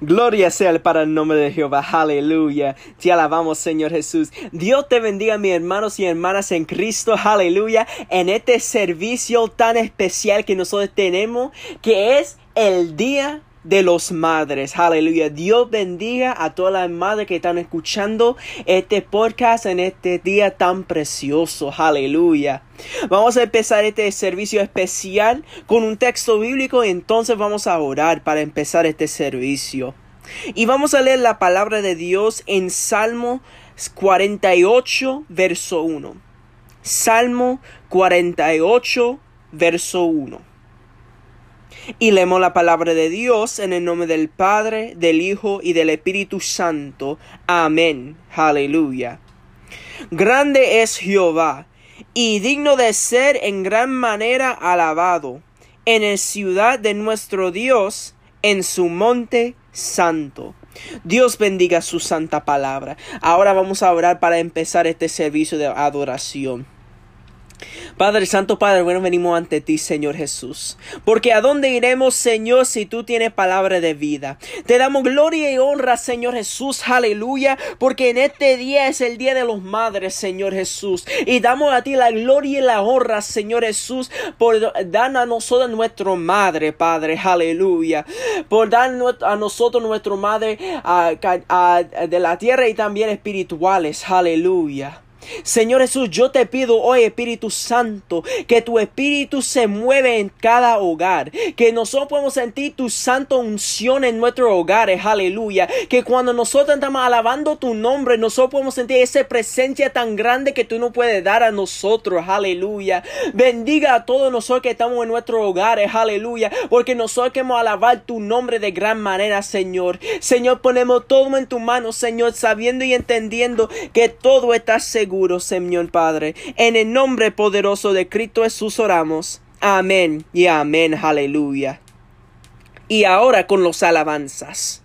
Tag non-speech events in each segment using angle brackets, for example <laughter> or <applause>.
Gloria sea para el nombre de Jehová. Aleluya. Te alabamos, Señor Jesús. Dios te bendiga, mis hermanos y hermanas en Cristo. Aleluya. En este servicio tan especial que nosotros tenemos, que es el día de los madres. Aleluya. Dios bendiga a todas las madres que están escuchando este podcast en este día tan precioso. Aleluya. Vamos a empezar este servicio especial con un texto bíblico entonces vamos a orar para empezar este servicio. Y vamos a leer la palabra de Dios en Salmo 48, verso 1. Salmo 48, verso 1. Y leemos la palabra de Dios en el nombre del Padre, del Hijo y del Espíritu Santo. Amén. Aleluya. Grande es Jehová, y digno de ser en gran manera alabado, en el ciudad de nuestro Dios, en su monte santo. Dios bendiga su santa palabra. Ahora vamos a orar para empezar este servicio de adoración. Padre Santo, Padre bueno, venimos ante ti, Señor Jesús. Porque a dónde iremos, Señor, si tú tienes palabra de vida. Te damos gloria y honra, Señor Jesús, aleluya. Porque en este día es el día de los madres, Señor Jesús. Y damos a ti la gloria y la honra, Señor Jesús, por dar a nosotros nuestra madre, Padre, aleluya. Por dar a nosotros nuestra madre de la tierra y también espirituales, aleluya. Señor Jesús, yo te pido hoy, Espíritu Santo, que tu Espíritu se mueve en cada hogar, que nosotros podemos sentir tu santa unción en nuestros hogares, aleluya, que cuando nosotros estamos alabando tu nombre, nosotros podemos sentir esa presencia tan grande que tú no puedes dar a nosotros, aleluya. Bendiga a todos nosotros que estamos en nuestros hogares, aleluya, porque nosotros queremos alabar tu nombre de gran manera, Señor. Señor, ponemos todo en tu mano, Señor, sabiendo y entendiendo que todo está seguro Señor Padre. En el nombre poderoso de Cristo Jesús oramos. Amén y amén, aleluya. Y ahora con los alabanzas.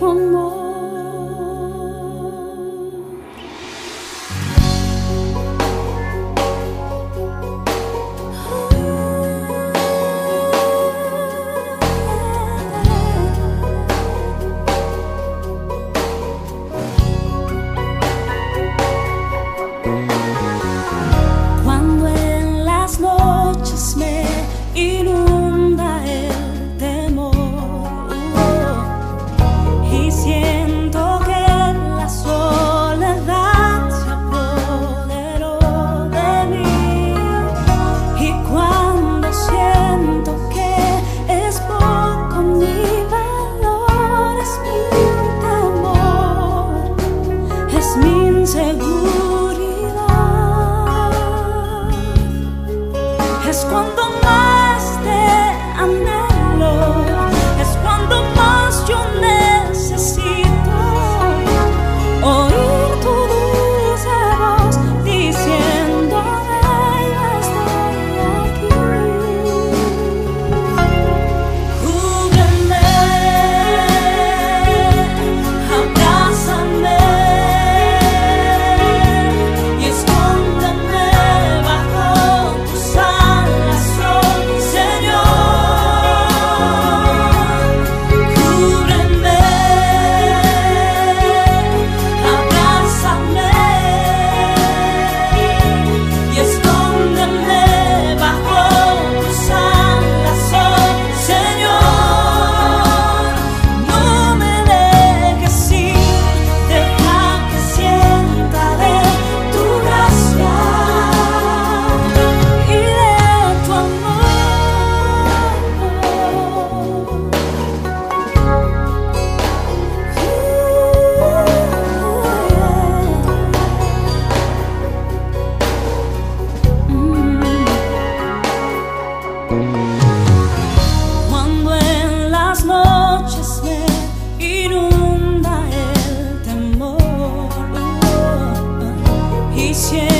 De tu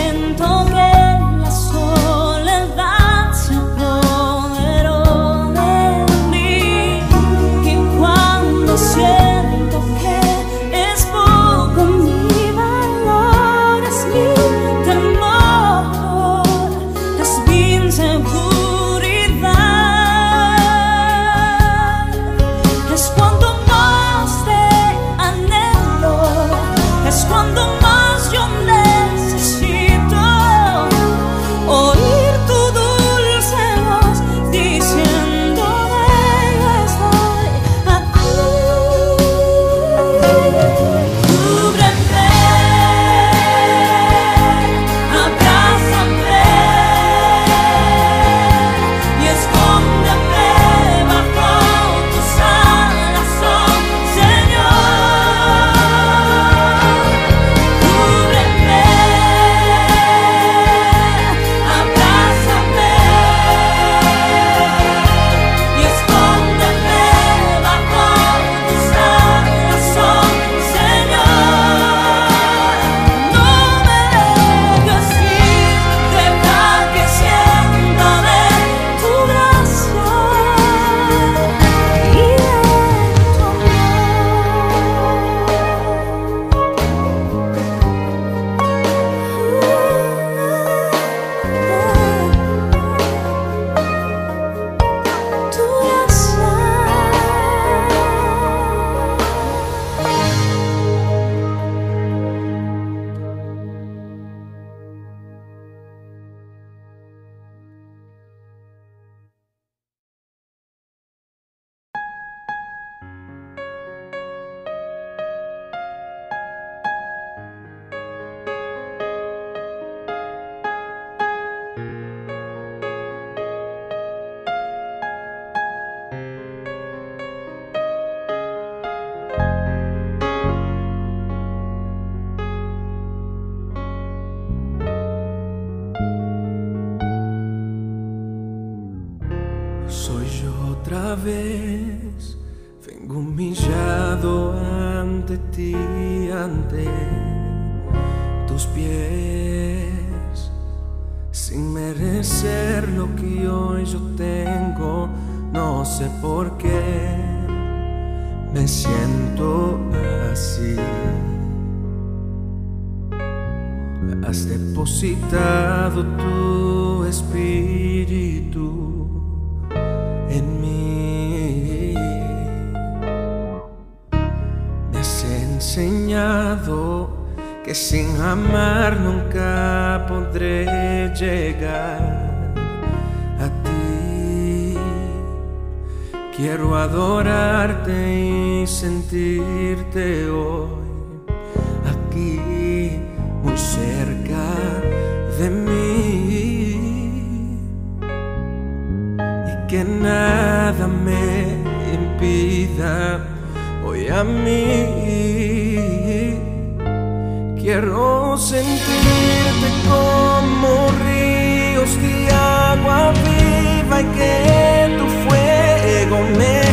y siento yo otra vez vengo humillado ante ti, ante tus pies, sin merecer lo que hoy yo tengo, no sé por qué me siento así. Has depositado tu espíritu que sin amar nunca podré llegar a ti. Quiero adorarte y sentirte hoy aquí muy cerca de mí y que nada me impida hoy a mí. Quiero sentirte como ríos de agua viva y que tu fuego me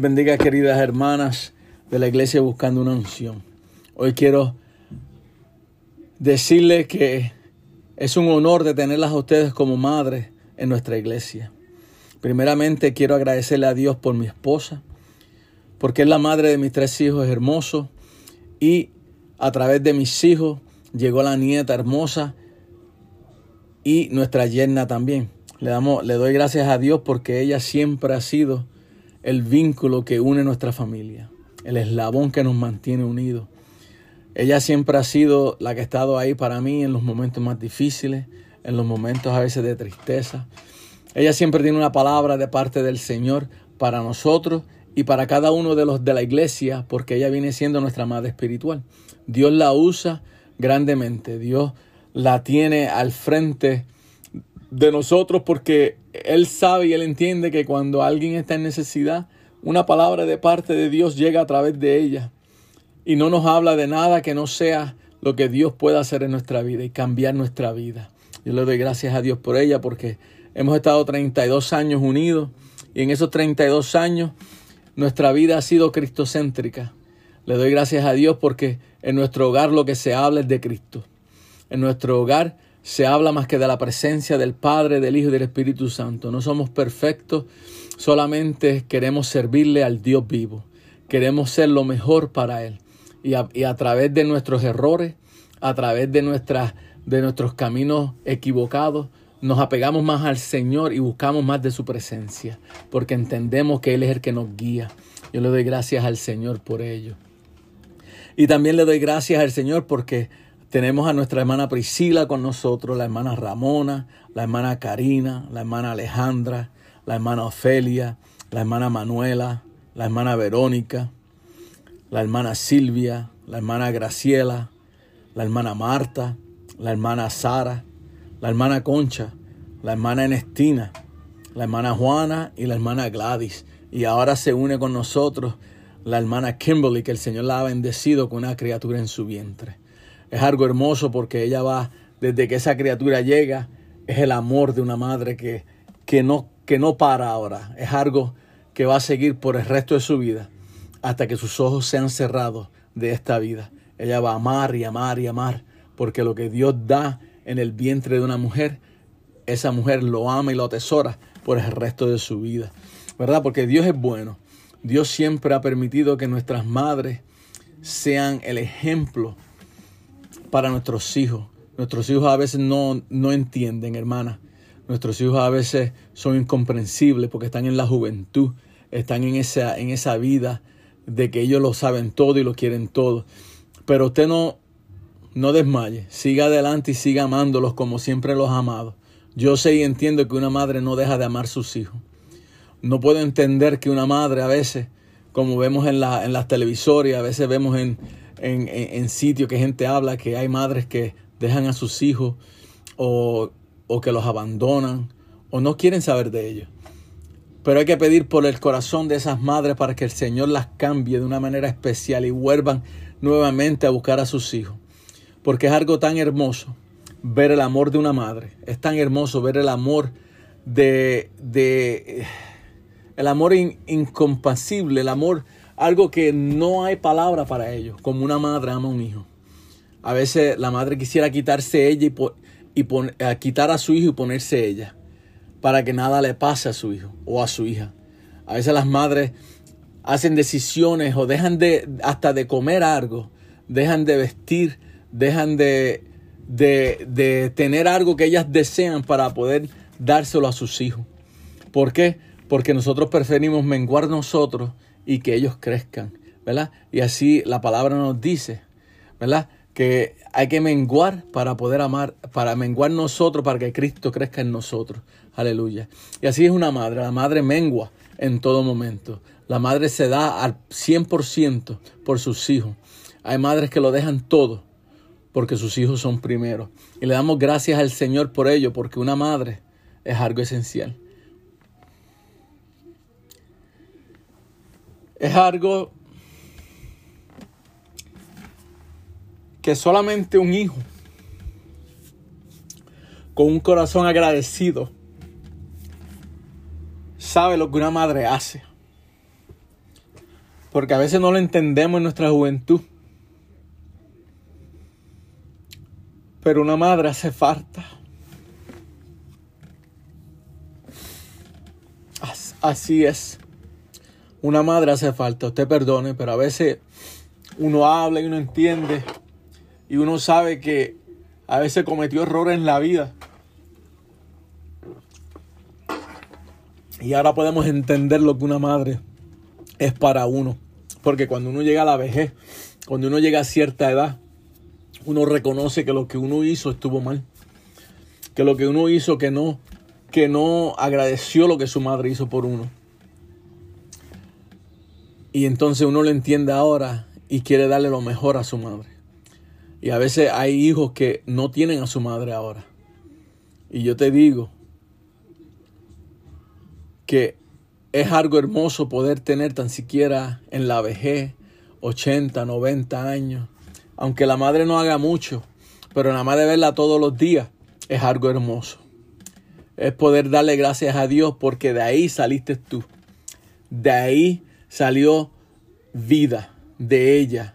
bendiga, queridas hermanas de la iglesia buscando una unción. Hoy quiero decirles que es un honor de tenerlas a ustedes como madres en nuestra iglesia. Primeramente quiero agradecerle a Dios por mi esposa, porque es la madre de mis tres hijos hermosos y a través de mis hijos llegó la nieta hermosa y nuestra yerna también. Le, damos, le doy gracias a Dios porque ella siempre ha sido el vínculo que une nuestra familia, el eslabón que nos mantiene unidos. Ella siempre ha sido la que ha estado ahí para mí en los momentos más difíciles, en los momentos a veces de tristeza. Ella siempre tiene una palabra de parte del Señor para nosotros y para cada uno de los de la iglesia, porque ella viene siendo nuestra madre espiritual. Dios la usa grandemente. Dios la tiene al frente de nosotros porque Él sabe y Él entiende que cuando alguien está en necesidad, una palabra de parte de Dios llega a través de ella y no nos habla de nada que no sea lo que Dios pueda hacer en nuestra vida y cambiar nuestra vida. Yo le doy gracias a Dios por ella porque hemos estado 32 años unidos y en esos 32 años nuestra vida ha sido cristocéntrica. Le doy gracias a Dios porque en nuestro hogar lo que se habla es de Cristo. En nuestro hogar se habla más que de la presencia del Padre, del Hijo y del Espíritu Santo. No somos perfectos, solamente queremos servirle al Dios vivo. Queremos ser lo mejor para Él. Y a, través de nuestros errores, a través de, nuestras, de nuestros caminos equivocados, nos apegamos más al Señor y buscamos más de su presencia, porque entendemos que Él es el que nos guía. Yo le doy gracias al Señor por ello. Y también le doy gracias al Señor porque tenemos a nuestra hermana Priscila con nosotros, la hermana Ramona, la hermana Karina, la hermana Alejandra, la hermana Ofelia, la hermana Manuela, la hermana Verónica, la hermana Silvia, la hermana Graciela, la hermana Marta, la hermana Sara, la hermana Concha, la hermana Enestina, la hermana Juana y la hermana Gladys. Y ahora se une con nosotros la hermana Kimberly, que el Señor la ha bendecido con una criatura en su vientre. Es algo hermoso porque ella va, desde que esa criatura llega, es el amor de una madre que, que, no, que no para ahora. Es algo que va a seguir por el resto de su vida hasta que sus ojos sean cerrados de esta vida. Ella va a amar y amar y amar porque lo que Dios da en el vientre de una mujer, esa mujer lo ama y lo atesora por el resto de su vida. ¿Verdad? Porque Dios es bueno. Dios siempre ha permitido que nuestras madres sean el ejemplo para nuestros hijos. Nuestros hijos a veces no, no entienden, hermana. Nuestros hijos a veces son incomprensibles porque están en la juventud, están en esa, en esa vida de que ellos lo saben todo y lo quieren todo. Pero usted no, no desmaye, siga adelante y siga amándolos como siempre los ha amado. Yo sé y entiendo que una madre no deja de amar a sus hijos. No puedo entender que una madre a veces, como vemos en, la, en las televisores, a veces vemos en, en, en, en sitios que gente habla que hay madres que dejan a sus hijos o, o que los abandonan o no quieren saber de ellos. Pero hay que pedir por el corazón de esas madres para que el Señor las cambie de una manera especial y vuelvan nuevamente a buscar a sus hijos. Porque es algo tan hermoso ver el amor de una madre. Es tan hermoso ver el amor de, de el amor in, incompasible, el amor, algo que no hay palabra para ellos, como una madre ama a un hijo. A veces la madre quisiera quitarse ella y, y pon, eh, quitar a su hijo y ponerse ella, para que nada le pase a su hijo o a su hija. A veces las madres hacen decisiones o dejan de hasta de comer algo, dejan de vestir, dejan de, de, de tener algo que ellas desean para poder dárselo a sus hijos. ¿Por qué? Porque nosotros preferimos menguar nosotros y que ellos crezcan, ¿verdad? Y así la palabra nos dice, ¿verdad? Que hay que menguar para poder amar, para menguar nosotros, para que Cristo crezca en nosotros. Aleluya. Y así es una madre, la madre mengua en todo momento. La madre se da al 100% por sus hijos. Hay madres que lo dejan todo porque sus hijos son primero. Y le damos gracias al Señor por ello, porque una madre es algo esencial. Es algo que solamente un hijo con un corazón agradecido sabe lo que una madre hace. Porque a veces no lo entendemos en nuestra juventud. Pero una madre hace falta. As- Así es. Una madre hace falta. Usted perdone, pero a veces uno habla y uno entiende. Y uno sabe que a veces cometió errores en la vida. Y ahora podemos entender lo que una madre es para uno. Porque cuando uno llega a la vejez, cuando uno llega a cierta edad, uno reconoce que lo que uno hizo estuvo mal. Que lo que uno hizo que no, que no agradeció lo que su madre hizo por uno. Y entonces uno lo entiende ahora y quiere darle lo mejor a su madre. Y a veces hay hijos que no tienen a su madre ahora. Y yo te digo que es algo hermoso poder tener tan siquiera en la vejez 80, 90 años. Aunque la madre no haga mucho, pero nada más verla todos los días es algo hermoso. Es poder darle gracias a Dios porque de ahí saliste tú. De ahí salió vida de ella.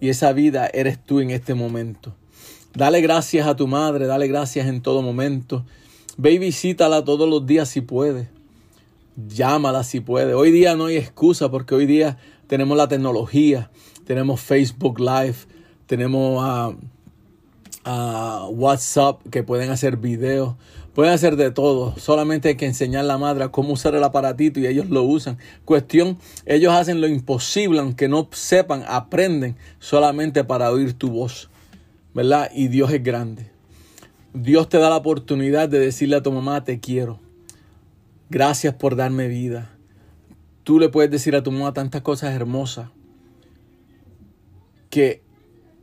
Y esa vida eres tú en este momento. Dale gracias a tu madre, dale gracias en todo momento. Ve y visítala todos los días si puedes. Llámala si puede. Hoy día no hay excusa porque hoy día tenemos la tecnología, tenemos Facebook Live, tenemos ah, WhatsApp que pueden hacer videos, pueden hacer de todo. Solamente hay que enseñar a la madre cómo usar el aparatito y ellos lo usan. Cuestión, ellos hacen lo imposible, aunque no sepan, aprenden solamente para oír tu voz. ¿Verdad? Y Dios es grande. Dios te da la oportunidad de decirle a tu mamá, te quiero. Gracias por darme vida. Tú le puedes decir a tu mamá tantas cosas hermosas que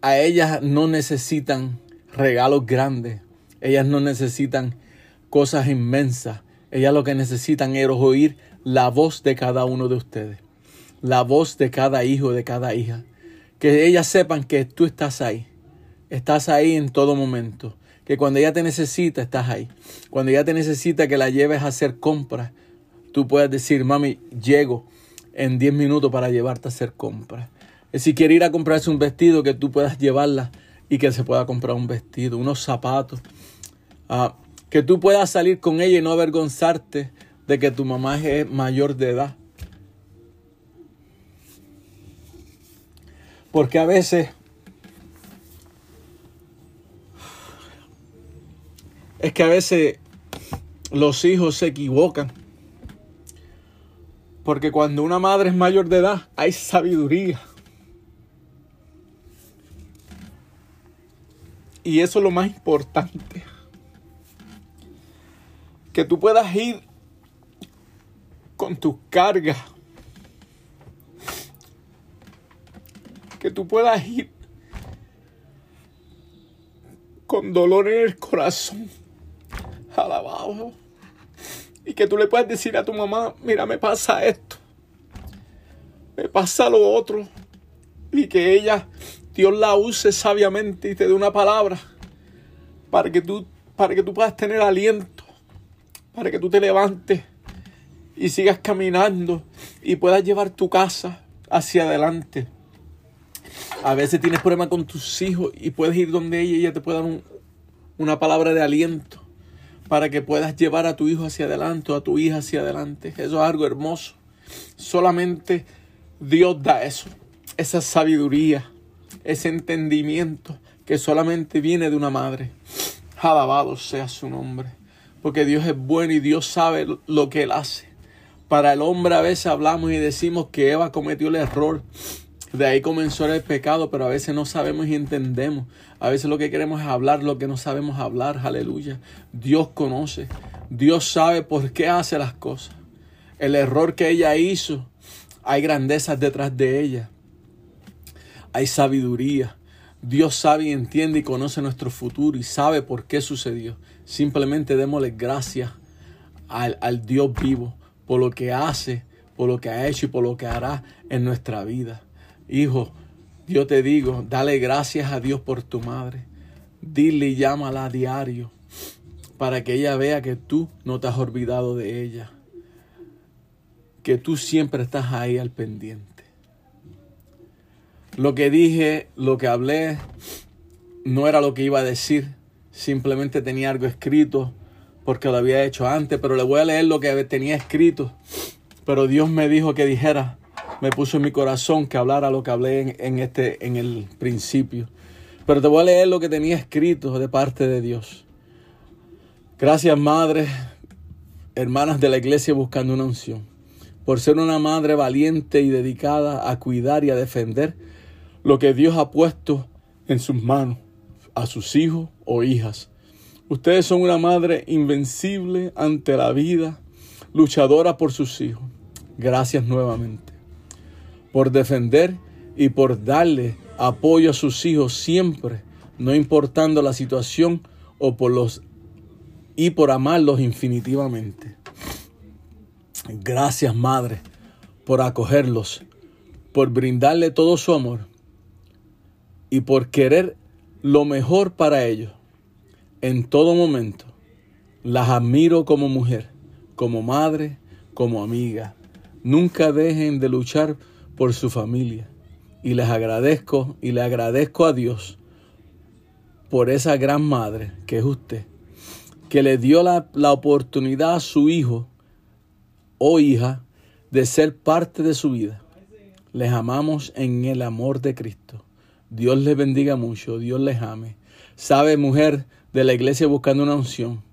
a ellas no necesitan regalos grandes. Ellas no necesitan cosas inmensas. Ellas lo que necesitan es oír la voz de cada uno de ustedes. La voz de cada hijo, de cada hija. Que ellas sepan que tú estás ahí. Estás ahí en todo momento. Que cuando ella te necesita, estás ahí. Cuando ella te necesita que la lleves a hacer compras, tú puedes decir, mami, llego en 10 minutos para llevarte a hacer compras. Si quiere ir a comprarse un vestido, que tú puedas llevarla y que se pueda comprar un vestido, unos zapatos. Ah, que tú puedas salir con ella y no avergonzarte de que tu mamá es mayor de edad. Porque a veces es que a veces los hijos se equivocan. Porque cuando una madre es mayor de edad, hay sabiduría. Y eso es lo más importante. Que tú puedas ir con tus cargas. Que tú puedas ir con dolor en el corazón. Alabado. Y que tú le puedas decir a tu mamá, mira, me pasa esto. Me pasa lo otro. Y que ella, Dios la use sabiamente y te dé una palabra para que tú, para que tú puedas tener aliento. Para que tú te levantes y sigas caminando y puedas llevar tu casa hacia adelante. A veces tienes problemas con tus hijos y puedes ir donde ella y ella te puede dar un- una palabra de aliento para que puedas llevar a tu hijo hacia adelante o a tu hija hacia adelante. Eso es algo hermoso. Solamente Dios da eso, esa sabiduría, ese entendimiento que solamente viene de una madre. Alabado sea su nombre, porque Dios es bueno y Dios sabe lo que Él hace. Para el hombre a veces hablamos y decimos que Eva cometió el error. De ahí comenzó el pecado, pero a veces no sabemos y entendemos. A veces lo que queremos es hablar lo que no sabemos hablar. Aleluya. Dios conoce. Dios sabe por qué hace las cosas. El error que ella hizo, hay grandezas detrás de ella. Hay sabiduría. Dios sabe y entiende y conoce nuestro futuro y sabe por qué sucedió. Simplemente démosle gracias al, al Dios vivo por lo que hace, por lo que ha hecho y por lo que hará en nuestra vida. Hijo, yo te digo, dale gracias a Dios por tu madre. Dile y llámala a diario para que ella vea que tú no te has olvidado de ella. Que tú siempre estás ahí al pendiente. Lo que dije, lo que hablé, no era lo que iba a decir. Simplemente tenía algo escrito porque lo había hecho antes, pero le voy a leer lo que tenía escrito. Pero Dios me dijo que dijera, me puso en mi corazón que hablara lo que hablé en, este, en el principio. Pero te voy a leer lo que tenía escrito de parte de Dios. Gracias, madre, hermanas de la iglesia buscando una unción, por ser una madre valiente y dedicada a cuidar y a defender lo que Dios ha puesto en sus manos a sus hijos o hijas. Ustedes son una madre invencible ante la vida, luchadora por sus hijos. Gracias nuevamente por defender y por darle apoyo a sus hijos siempre, no importando la situación o por los y por amarlos infinitivamente. Gracias, Madre, por acogerlos, por brindarle todo su amor y por querer lo mejor para ellos en todo momento. Las admiro como mujer, como madre, como amiga. Nunca dejen de luchar por su familia. Y les agradezco y le agradezco a Dios por esa gran madre que es usted, que le dio la, la oportunidad a su hijo o hija de ser parte de su vida. Les amamos en el amor de Cristo. Dios les bendiga mucho, Dios les ame. Sabe, mujer de la iglesia buscando una unción.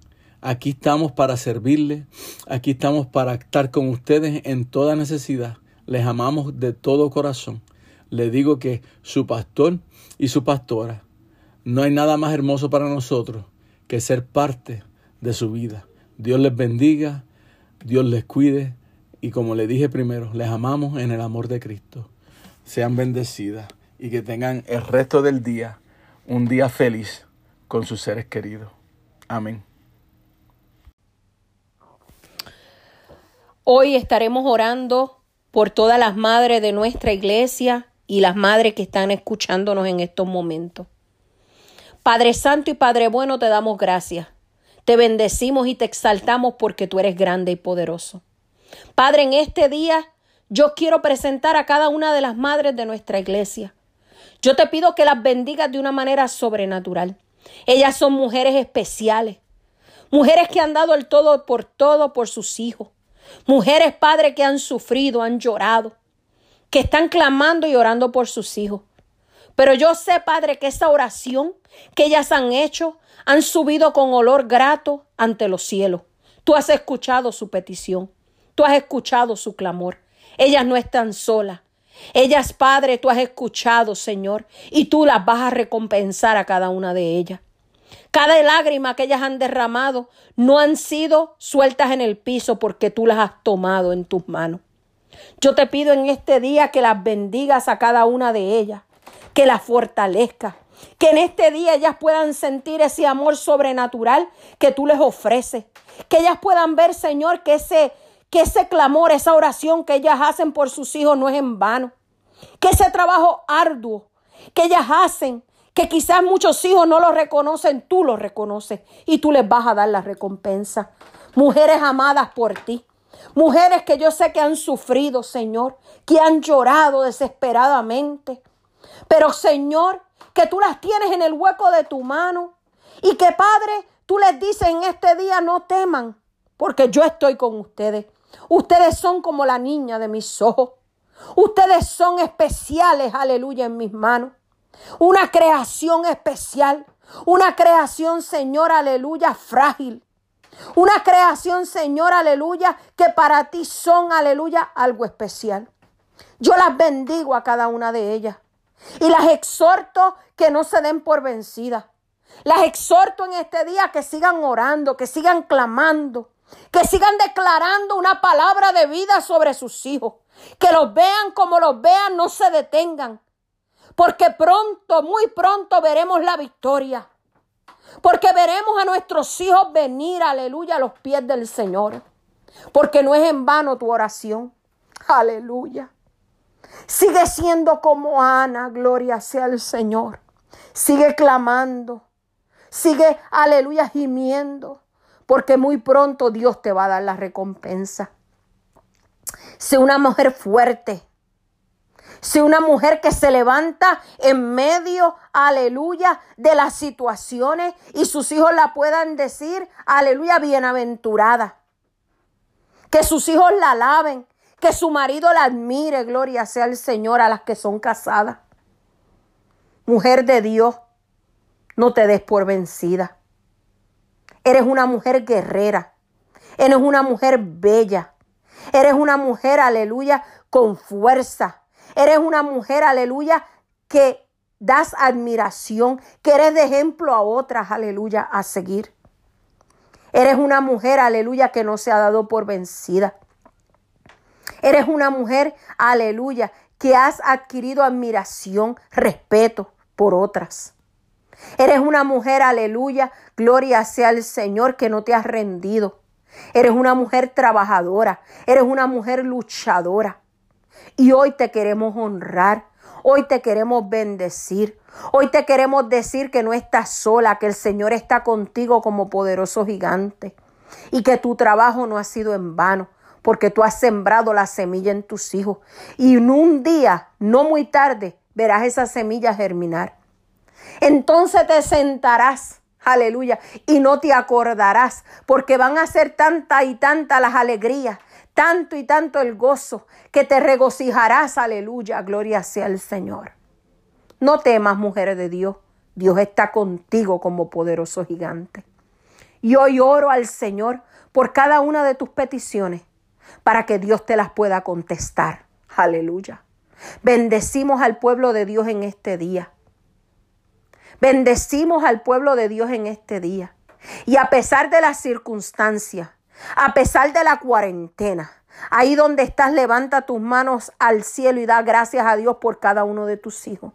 Aquí estamos para servirle, aquí estamos para estar con ustedes en toda necesidad. Les amamos de todo corazón. Le digo que su pastor y su pastora, no hay nada más hermoso para nosotros que ser parte de su vida. Dios les bendiga, Dios les cuide y como le dije primero, les amamos en el amor de Cristo. Sean bendecidas y que tengan el resto del día un día feliz con sus seres queridos. Amén. Hoy estaremos orando por todas las madres de nuestra iglesia y las madres que están escuchándonos en estos momentos. Padre Santo y Padre Bueno, te damos gracias. Te bendecimos y te exaltamos porque tú eres grande y poderoso. Padre, en este día yo quiero presentar a cada una de las madres de nuestra iglesia. Yo te pido que las bendigas de una manera sobrenatural. Ellas son mujeres especiales, mujeres que han dado el todo por todo por sus hijos, mujeres, Padre, que han sufrido, han llorado, que están clamando y orando por sus hijos. Pero yo sé, Padre, que esa oración que ellas han hecho han subido con olor grato ante los cielos. Tú has escuchado su petición, tú has escuchado su clamor. Ellas no están solas. Ellas, Padre, tú has escuchado, Señor, y tú las vas a recompensar a cada una de ellas. Cada lágrima que ellas han derramado no han sido sueltas en el piso porque tú las has tomado en tus manos. Yo te pido en este día que las bendigas a cada una de ellas, que las fortalezcas, que en este día ellas puedan sentir ese amor sobrenatural que tú les ofreces, que ellas puedan ver, Señor, que ese que ese clamor, esa oración que ellas hacen por sus hijos no es en vano, que ese trabajo arduo que ellas hacen, que quizás muchos hijos no lo reconocen, tú lo reconoces y tú les vas a dar la recompensa. Mujeres amadas por ti, mujeres que yo sé que han sufrido, Señor, que han llorado desesperadamente, pero Señor, que tú las tienes en el hueco de tu mano y que Padre, tú les dices en este día no teman, porque yo estoy con ustedes. Ustedes son como la niña de mis ojos. Ustedes son especiales, aleluya, en mis manos. Una creación especial. Una creación, Señor, aleluya, frágil. Una creación, Señor, aleluya, que para ti son, aleluya, algo especial. Yo las bendigo a cada una de ellas y las exhorto que no se den por vencidas. Las exhorto en este día que sigan orando, que sigan clamando, que sigan declarando una palabra de vida sobre sus hijos. Que los vean como los vean, no se detengan. Porque pronto, muy pronto veremos la victoria. Porque veremos a nuestros hijos venir, aleluya, a los pies del Señor. Porque no es en vano tu oración. Aleluya. Sigue siendo como Ana, gloria sea el Señor. Sigue clamando. Sigue, aleluya, gimiendo porque muy pronto Dios te va a dar la recompensa. Sé una mujer fuerte. Si una mujer que se levanta en medio, aleluya, de las situaciones y sus hijos la puedan decir, aleluya, bienaventurada. Que sus hijos la alaben, que su marido la admire, gloria sea al Señor a las que son casadas. Mujer de Dios, no te des por vencida. Eres una mujer guerrera. Eres una mujer bella. Eres una mujer, aleluya, con fuerza. Eres una mujer, aleluya, que das admiración, que eres de ejemplo a otras, aleluya, a seguir. Eres una mujer, aleluya, que no se ha dado por vencida. Eres una mujer, aleluya, que has adquirido admiración, respeto por otras. Eres una mujer, aleluya, gloria sea al Señor, que no te has rendido. Eres una mujer trabajadora, eres una mujer luchadora. Y hoy te queremos honrar, hoy te queremos bendecir, hoy te queremos decir que no estás sola, que el Señor está contigo como poderoso gigante y que tu trabajo no ha sido en vano, porque tú has sembrado la semilla en tus hijos y en un día, no muy tarde, verás esa semilla germinar. Entonces te sentarás, aleluya, y no te acordarás, porque van a ser tanta y tanta las alegrías, tanto y tanto el gozo, que te regocijarás, aleluya, gloria sea el Señor. No temas, mujer de Dios, Dios está contigo como poderoso gigante. Y hoy oro al Señor por cada una de tus peticiones, para que Dios te las pueda contestar. Aleluya. Bendecimos al pueblo de Dios en este día. Bendecimos al pueblo de Dios en este día. Y a pesar de las circunstancias, a pesar de la cuarentena, ahí donde estás, levanta tus manos al cielo y da gracias a Dios por cada uno de tus hijos.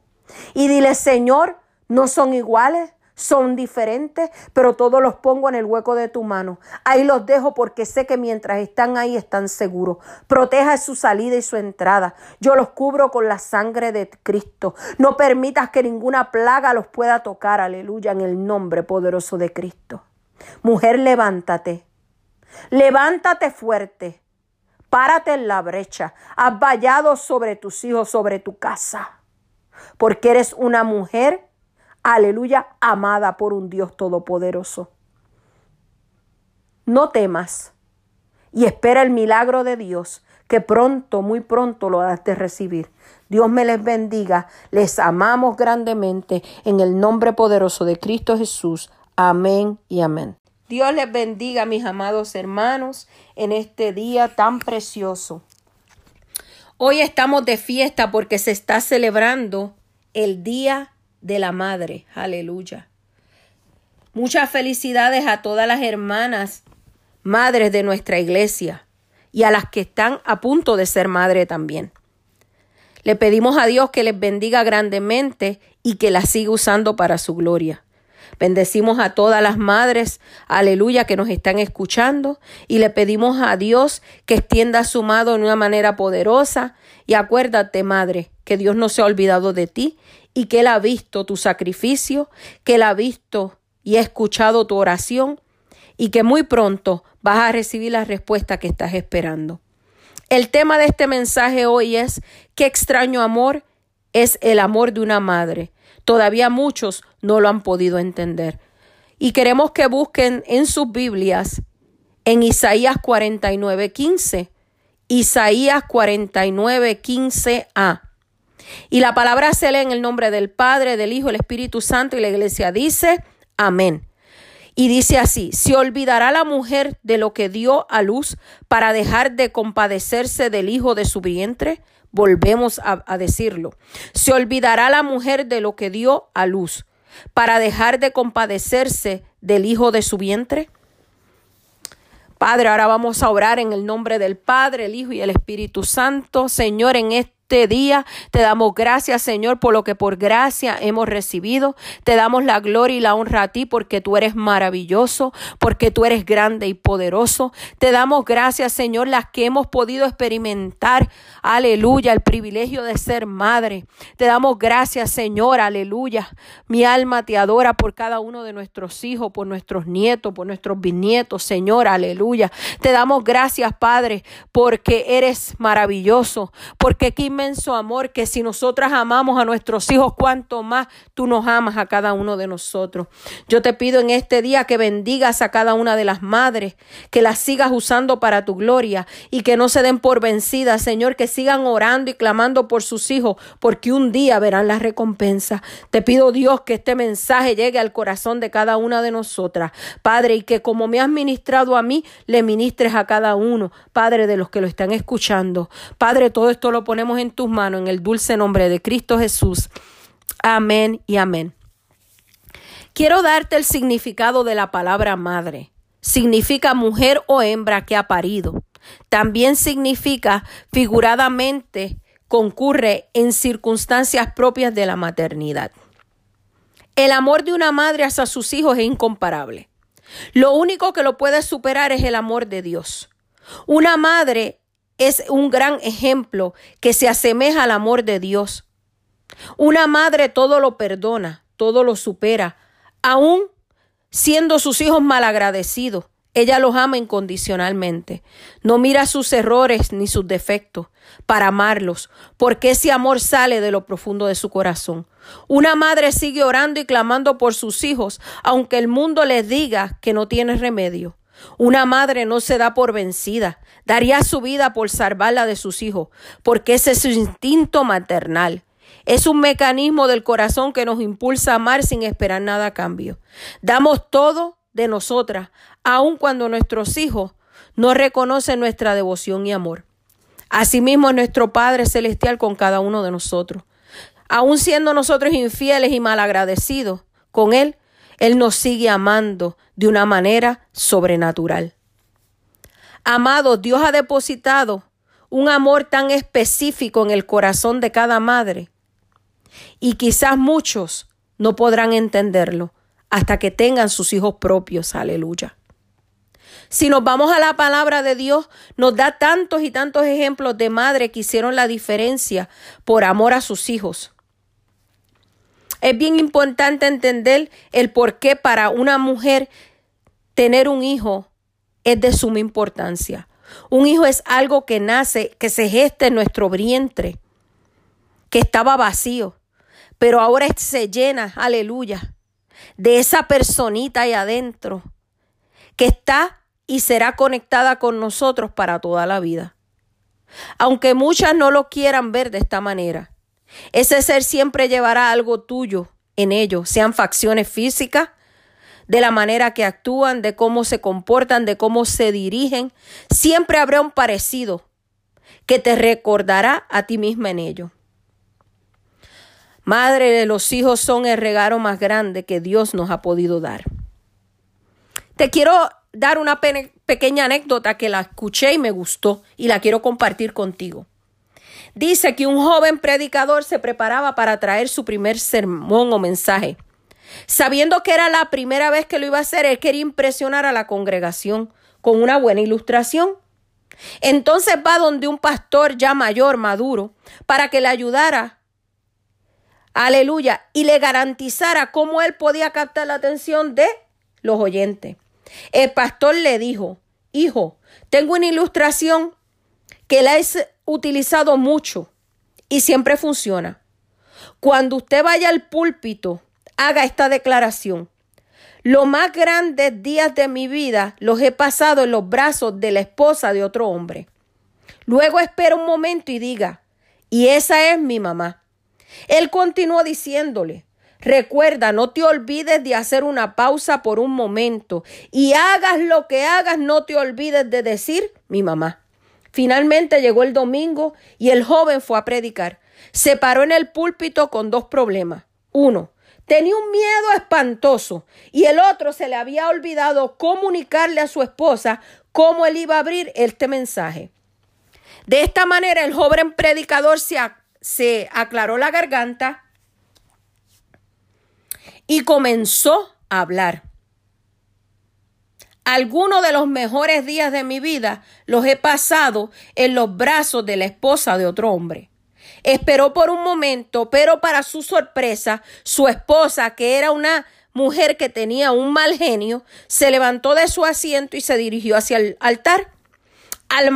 Y dile, Señor, no son iguales, son diferentes, pero todos los pongo en el hueco de tu mano. Ahí los dejo porque sé que mientras están ahí están seguros. Proteja su salida y su entrada. Yo los cubro con la sangre de Cristo. No permitas que ninguna plaga los pueda tocar. Aleluya, en el nombre poderoso de Cristo. Mujer, levántate. Levántate fuerte. Párate en la brecha. Has vallado sobre tus hijos, sobre tu casa. Porque eres una mujer aleluya, amada por un Dios todopoderoso. No temas y espera el milagro de Dios, que pronto, muy pronto lo has de recibir. Dios me les bendiga, les amamos grandemente en el nombre poderoso de Cristo Jesús. Amén y amén. Dios les bendiga, mis amados hermanos, en este día tan precioso. Hoy estamos de fiesta porque se está celebrando el Día de la Madre. Aleluya. Muchas felicidades a todas las hermanas, madres de nuestra iglesia y a las que están a punto de ser madre también. Le pedimos a Dios que les bendiga grandemente y que las siga usando para su gloria. Bendecimos a todas las madres, aleluya, que nos están escuchando y le pedimos a Dios que extienda su mano de una manera poderosa. Y acuérdate, madre, que Dios no se ha olvidado de ti y que Él ha visto tu sacrificio, que Él ha visto y ha escuchado tu oración y que muy pronto vas a recibir la respuesta que estás esperando. El tema de este mensaje hoy es qué extraño amor es el amor de una madre. Todavía muchos no lo han podido entender. Y queremos que busquen en sus Biblias en Isaías 49, 15. Isaías 49, 15a. Y la palabra se lee en el nombre del Padre, del Hijo, del Espíritu Santo y la iglesia dice, amén. Y dice así, se olvidará la mujer de lo que dio a luz para dejar de compadecerse del hijo de su vientre. Volvemos a, decirlo. Se olvidará la mujer de lo que dio a luz para dejar de compadecerse del hijo de su vientre. Padre, ahora vamos a orar en el nombre del Padre, el Hijo y el Espíritu Santo. Señor, en este este día. Te damos gracias, Señor, por lo que por gracia hemos recibido. Te damos la gloria y la honra a ti porque tú eres maravilloso, porque tú eres grande y poderoso. Te damos gracias, Señor, las que hemos podido experimentar, aleluya, el privilegio de ser madre. Te damos gracias, Señor, aleluya. Mi alma te adora por cada uno de nuestros hijos, por nuestros nietos, por nuestros bisnietos, Señor, aleluya. Te damos gracias, Padre, porque eres maravilloso, porque qué inmenso amor que si nosotras amamos a nuestros hijos, cuanto más tú nos amas a cada uno de nosotros. Yo te pido en este día que bendigas a cada una de las madres, que las sigas usando para tu gloria y que no se den por vencidas, Señor, que sigan orando y clamando por sus hijos, porque un día verán la recompensa. Te pido, Dios, que este mensaje llegue al corazón de cada una de nosotras, Padre, y que como me has ministrado a mí, le ministres a cada uno, Padre, de los que lo están escuchando. Padre, todo esto lo ponemos en tus manos, en el dulce nombre de Cristo Jesús. Amén y amén. Quiero darte el significado de la palabra madre. Significa mujer o hembra que ha parido. También significa figuradamente concurre en circunstancias propias de la maternidad. El amor de una madre hacia sus hijos es incomparable. Lo único que lo puede superar es el amor de Dios. Una madre es un gran ejemplo que se asemeja al amor de Dios. Una madre todo lo perdona, todo lo supera, aun siendo sus hijos malagradecidos. Ella los ama incondicionalmente. No mira sus errores ni sus defectos para amarlos, porque ese amor sale de lo profundo de su corazón. Una madre sigue orando y clamando por sus hijos, aunque el mundo les diga que no tiene remedio. Una madre no se da por vencida, daría su vida por salvarla de sus hijos, porque ese es su instinto maternal. Es un mecanismo del corazón que nos impulsa a amar sin esperar nada a cambio. Damos todo de nosotras, aun cuando nuestros hijos no reconocen nuestra devoción y amor. Asimismo, nuestro Padre Celestial con cada uno de nosotros. Aun siendo nosotros infieles y malagradecidos con Él, Él nos sigue amando de una manera sobrenatural. Amados, Dios ha depositado un amor tan específico en el corazón de cada madre y quizás muchos no podrán entenderlo hasta que tengan sus hijos propios. Aleluya. Si nos vamos a la palabra de Dios, nos da tantos y tantos ejemplos de madres que hicieron la diferencia por amor a sus hijos. Es bien importante entender el por qué para una mujer tener un hijo es de suma importancia. Un hijo es algo que nace, que se gesta en nuestro vientre, que estaba vacío, pero ahora se llena, aleluya, de esa personita ahí adentro, que está y será conectada con nosotros para toda la vida. Aunque muchas no lo quieran ver de esta manera, ese ser siempre llevará algo tuyo en ello, sean facciones físicas, de la manera que actúan, de cómo se comportan, de cómo se dirigen. Siempre habrá un parecido que te recordará a ti misma en ello. Madre de los hijos son el regalo más grande que Dios nos ha podido dar. Te quiero dar una pequeña anécdota que la escuché y me gustó y la quiero compartir contigo. Dice que un joven predicador se preparaba para traer su primer sermón o mensaje. Sabiendo que era la primera vez que lo iba a hacer, él quería impresionar a la congregación con una buena ilustración. Entonces va donde un pastor ya mayor, maduro, para que le ayudara, aleluya, y le garantizara cómo él podía captar la atención de los oyentes. El pastor le dijo, hijo, tengo una ilustración que la he utilizado mucho y siempre funciona. Cuando usted vaya al púlpito, haga esta declaración. Los más grandes días de mi vida los he pasado en los brazos de la esposa de otro hombre. Luego espera un momento y diga, y esa es mi mamá. Él continuó diciéndole, recuerda, no te olvides de hacer una pausa por un momento y hagas lo que hagas, no te olvides de decir mi mamá. Finalmente llegó el domingo y el joven fue a predicar. Se paró en el púlpito con dos problemas. Uno, tenía un miedo espantoso y el otro se le había olvidado comunicarle a su esposa cómo él iba a abrir este mensaje. De esta manera el joven predicador se, se aclaró la garganta y comenzó a hablar. Algunos de los mejores días de mi vida los he pasado en los brazos de la esposa de otro hombre. Esperó por un momento, pero para su sorpresa, su esposa, que era una mujer que tenía un mal genio, se levantó de su asiento y se dirigió hacia el altar. Al,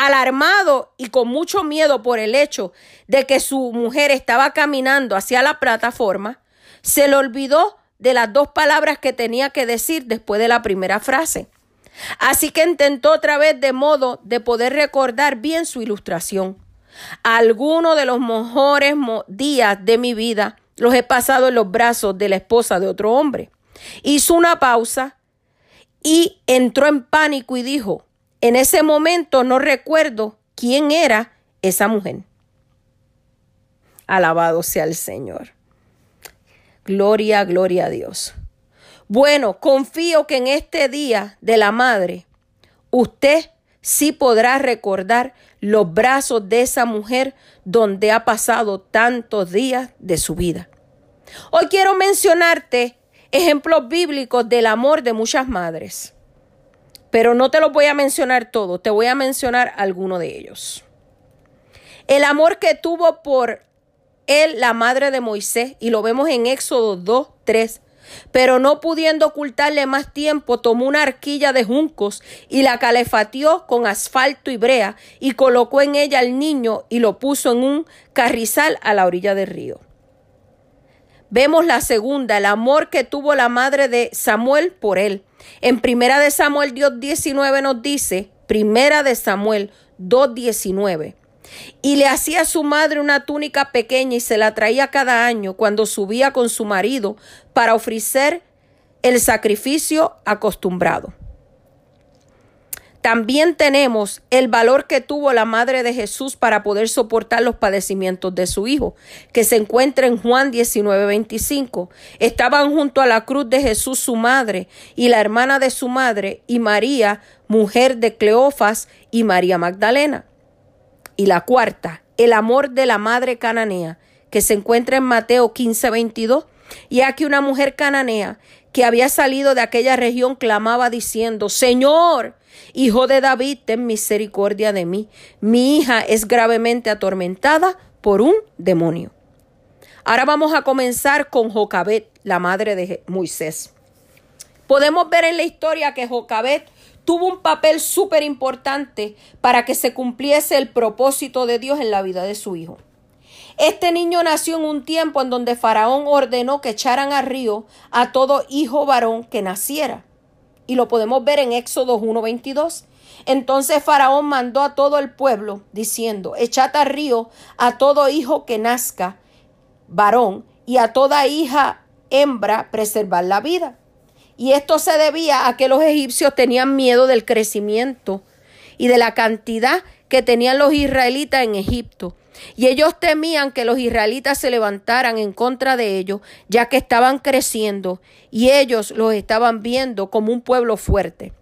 alarmado y con mucho miedo por el hecho de que su mujer estaba caminando hacia la plataforma, se le olvidó de las dos palabras que tenía que decir después de la primera frase. Así que intentó otra vez de modo de poder recordar bien su ilustración. Algunos de los mejores días de mi vida los he pasado en los brazos de la esposa de otro hombre. Hizo una pausa y entró en pánico y dijo, en ese momento no recuerdo quién era esa mujer. Alabado sea el Señor. Gloria, gloria a Dios. Bueno, confío que en este día de la madre, usted sí podrá recordar los brazos de esa mujer donde ha pasado tantos días de su vida. Hoy quiero mencionarte ejemplos bíblicos del amor de muchas madres, pero no te los voy a mencionar todos, te voy a mencionar algunos de ellos. El amor que tuvo por él la madre de Moisés, y lo vemos en Éxodo 2, 3, pero no pudiendo ocultarle más tiempo, tomó una arquilla de juncos y la calefateó con asfalto y brea y colocó en ella al niño y lo puso en un carrizal a la orilla del río. Vemos la segunda, el amor que tuvo la madre de Samuel por él. En Primera de Samuel Dios 19 nos dice, Primera de Samuel 2:19. Y le hacía a su madre una túnica pequeña y se la traía cada año cuando subía con su marido para ofrecer el sacrificio acostumbrado. También tenemos el valor que tuvo la madre de Jesús para poder soportar los padecimientos de su hijo, que se encuentra en Juan 19:25. Estaban junto a la cruz de Jesús su madre y la hermana de su madre y María, mujer de Cleofas y María Magdalena. Y la cuarta, el amor de la madre cananea, que se encuentra en Mateo 15:22. Y aquí una mujer cananea que había salido de aquella región clamaba diciendo, Señor, Hijo de David, ten misericordia de mí. Mi hija es gravemente atormentada por un demonio. Ahora vamos a comenzar con Jocabet, la madre de Moisés. Podemos ver en la historia que Jocabet tuvo un papel súper importante para que se cumpliese el propósito de Dios en la vida de su hijo. Este niño nació en un tiempo en donde Faraón ordenó que echaran al río a todo hijo varón que naciera y lo podemos ver en Éxodo 1:22. Entonces Faraón mandó a todo el pueblo diciendo, echad al río a todo hijo que nazca varón y a toda hija hembra preservar la vida. Y esto se debía a que los egipcios tenían miedo del crecimiento y de la cantidad que tenían los israelitas en Egipto. Y ellos temían que los israelitas se levantaran en contra de ellos, ya que estaban creciendo y ellos los estaban viendo como un pueblo fuerte.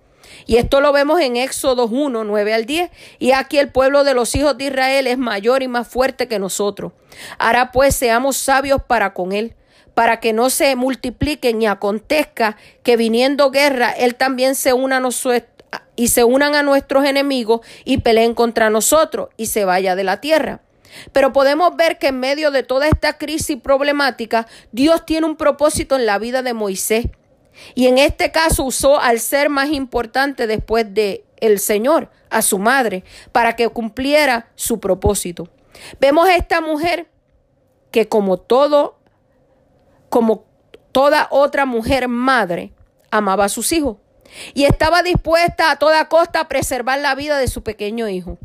Y esto lo vemos en Éxodo 1, 9 al 10. Y aquí el pueblo de los hijos de Israel es mayor y más fuerte que nosotros. Ahora pues seamos sabios para con él, para que no se multipliquen y acontezca que viniendo guerra, él también se una a y se unan a nuestros enemigos y peleen contra nosotros y se vaya de la tierra. Pero podemos ver que en medio de toda esta crisis problemática, Dios tiene un propósito en la vida de Moisés. Y en este caso usó al ser más importante después de el Señor, a su madre, para que cumpliera su propósito. Vemos a esta mujer que como todo, como toda otra mujer madre, amaba a sus hijos y estaba dispuesta a toda costa a preservar la vida de su pequeño hijo.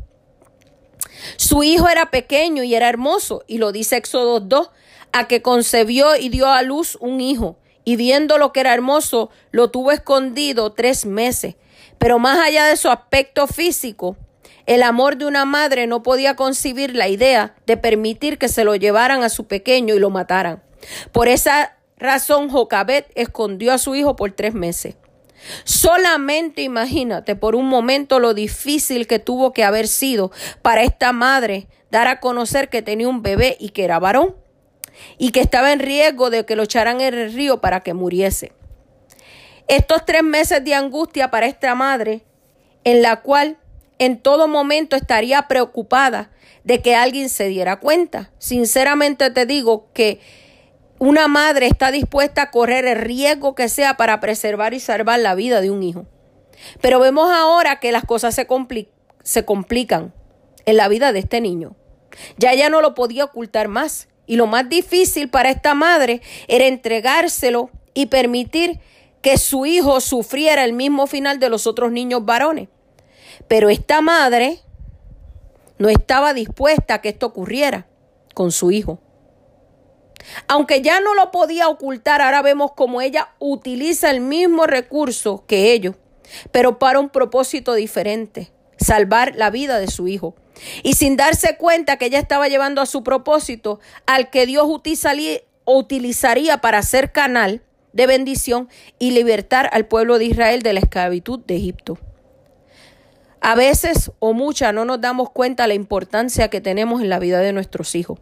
Su hijo era pequeño y era hermoso, y lo dice Éxodo 2, a que concebió y dio a luz un hijo, y viendo lo que era hermoso, lo tuvo escondido tres meses. Pero más allá de su aspecto físico, el amor de una madre no podía concebir la idea de permitir que se lo llevaran a su pequeño y lo mataran. Por esa razón, Jocabet escondió a su hijo por tres meses. Solamente imagínate por un momento lo difícil que tuvo que haber sido para esta madre dar a conocer que tenía un bebé y que era varón y que estaba en riesgo de que lo echaran en el río para que muriese. Estos tres meses de angustia para esta madre, en la cual en todo momento estaría preocupada de que alguien se diera cuenta. Sinceramente te digo que una madre está dispuesta a correr el riesgo que sea para preservar y salvar la vida de un hijo. Pero vemos ahora que las cosas se, se complican en la vida de este niño. Ya ella no lo podía ocultar más. Y lo más difícil para esta madre era entregárselo y permitir que su hijo sufriera el mismo final de los otros niños varones. Pero esta madre no estaba dispuesta a que esto ocurriera con su hijo. Aunque ya no lo podía ocultar, ahora vemos cómo ella utiliza el mismo recurso que ellos, pero para un propósito diferente, salvar la vida de su hijo. Y sin darse cuenta que ella estaba llevando a su propósito al que Dios utilizaría para ser canal de bendición y libertar al pueblo de Israel de la esclavitud de Egipto. A veces o muchas no nos damos cuenta la importancia que tenemos en la vida de nuestros hijos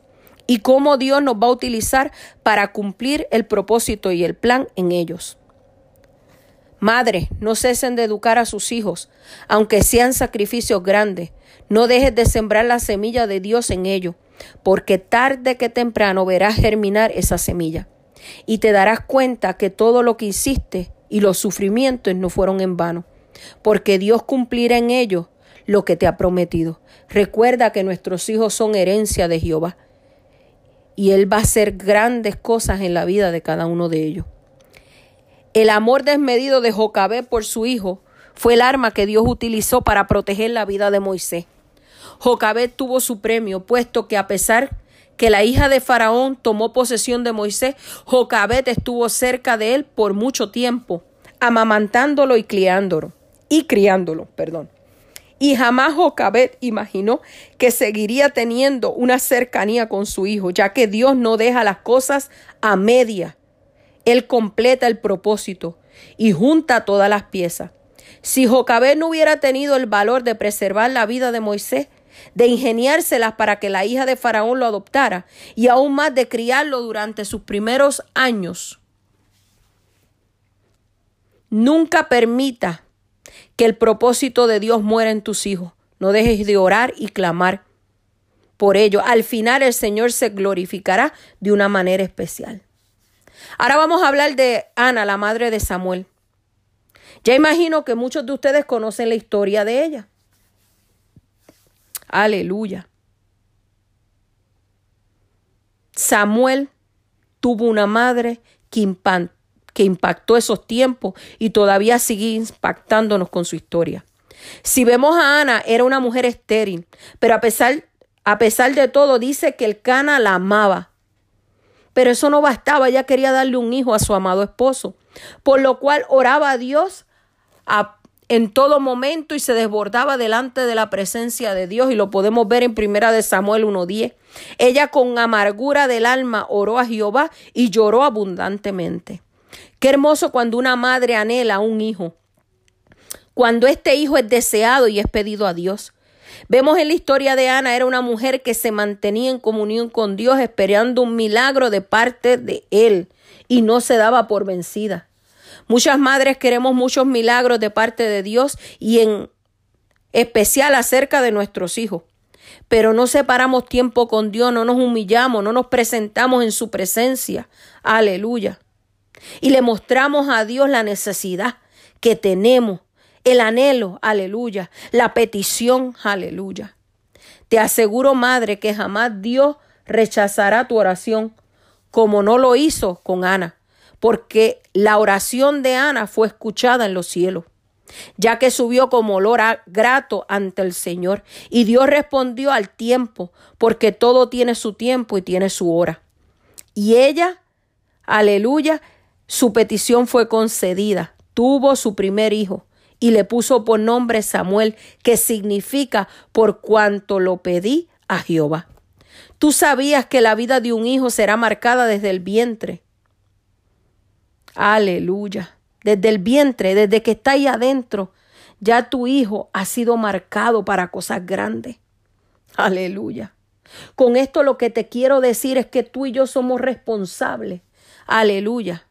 y cómo Dios nos va a utilizar para cumplir el propósito y el plan en ellos. Madre, no cesen de educar a sus hijos, aunque sean sacrificios grandes. No dejes de sembrar la semilla de Dios en ellos, porque tarde que temprano verás germinar esa semilla. Y te darás cuenta que todo lo que hiciste y los sufrimientos no fueron en vano, porque Dios cumplirá en ellos lo que te ha prometido. Recuerda que nuestros hijos son herencia de Jehová, y Él va a hacer grandes cosas en la vida de cada uno de ellos. El amor desmedido de Jocabé por su hijo fue el arma que Dios utilizó para proteger la vida de Moisés. Jocabé tuvo su premio, puesto que a pesar que la hija de Faraón tomó posesión de Moisés, Jocabet estuvo cerca de él por mucho tiempo, amamantándolo y criándolo, y criándolo, perdón. Y jamás Jocabet imaginó que seguiría teniendo una cercanía con su hijo, ya que Dios no deja las cosas a media él completa el propósito y junta todas las piezas. Si Jocabé no hubiera tenido el valor de preservar la vida de Moisés, de ingeniárselas para que la hija de Faraón lo adoptara y aún más de criarlo durante sus primeros años, nunca permita que el propósito de Dios muera en tus hijos. No dejes de orar y clamar por ello. Al final el Señor se glorificará de una manera especial. Ahora vamos a hablar de Ana, la madre de Samuel. Ya imagino que muchos de ustedes conocen la historia de ella. Aleluya. Samuel tuvo una madre que, que impactó esos tiempos y todavía sigue impactándonos con su historia. Si vemos a Ana, era una mujer estéril, pero a pesar, a pesar de todo dice que el Cana la amaba pero eso no bastaba, ella quería darle un hijo a su amado esposo, por lo cual oraba a Dios en todo momento y se desbordaba delante de la presencia de Dios y lo podemos ver en primera de Samuel 1:10. Ella con amargura del alma oró a Jehová y lloró abundantemente. Qué hermoso cuando una madre anhela un hijo. Cuando este hijo es deseado y es pedido a Dios. Vemos en la historia de Ana, era una mujer que se mantenía en comunión con Dios esperando un milagro de parte de Él y no se daba por vencida. Muchas madres queremos muchos milagros de parte de Dios y en especial acerca de nuestros hijos. Pero no separamos tiempo con Dios, no nos humillamos, no nos presentamos en su presencia. Aleluya. Y le mostramos a Dios la necesidad que tenemos el anhelo, aleluya, la petición, aleluya. Te aseguro, madre, que jamás Dios rechazará tu oración como no lo hizo con Ana, porque la oración de Ana fue escuchada en los cielos, ya que subió como olor grato ante el Señor, y Dios respondió al tiempo, porque todo tiene su tiempo y tiene su hora. Y ella, aleluya, su petición fue concedida, tuvo su primer hijo, y le puso por nombre Samuel, que significa por cuanto lo pedí a Jehová. Tú sabías que la vida de un hijo será marcada desde el vientre. Aleluya. Desde el vientre, desde que está ahí adentro, ya tu hijo ha sido marcado para cosas grandes. Aleluya. Con esto lo que te quiero decir es que tú y yo somos responsables. Aleluya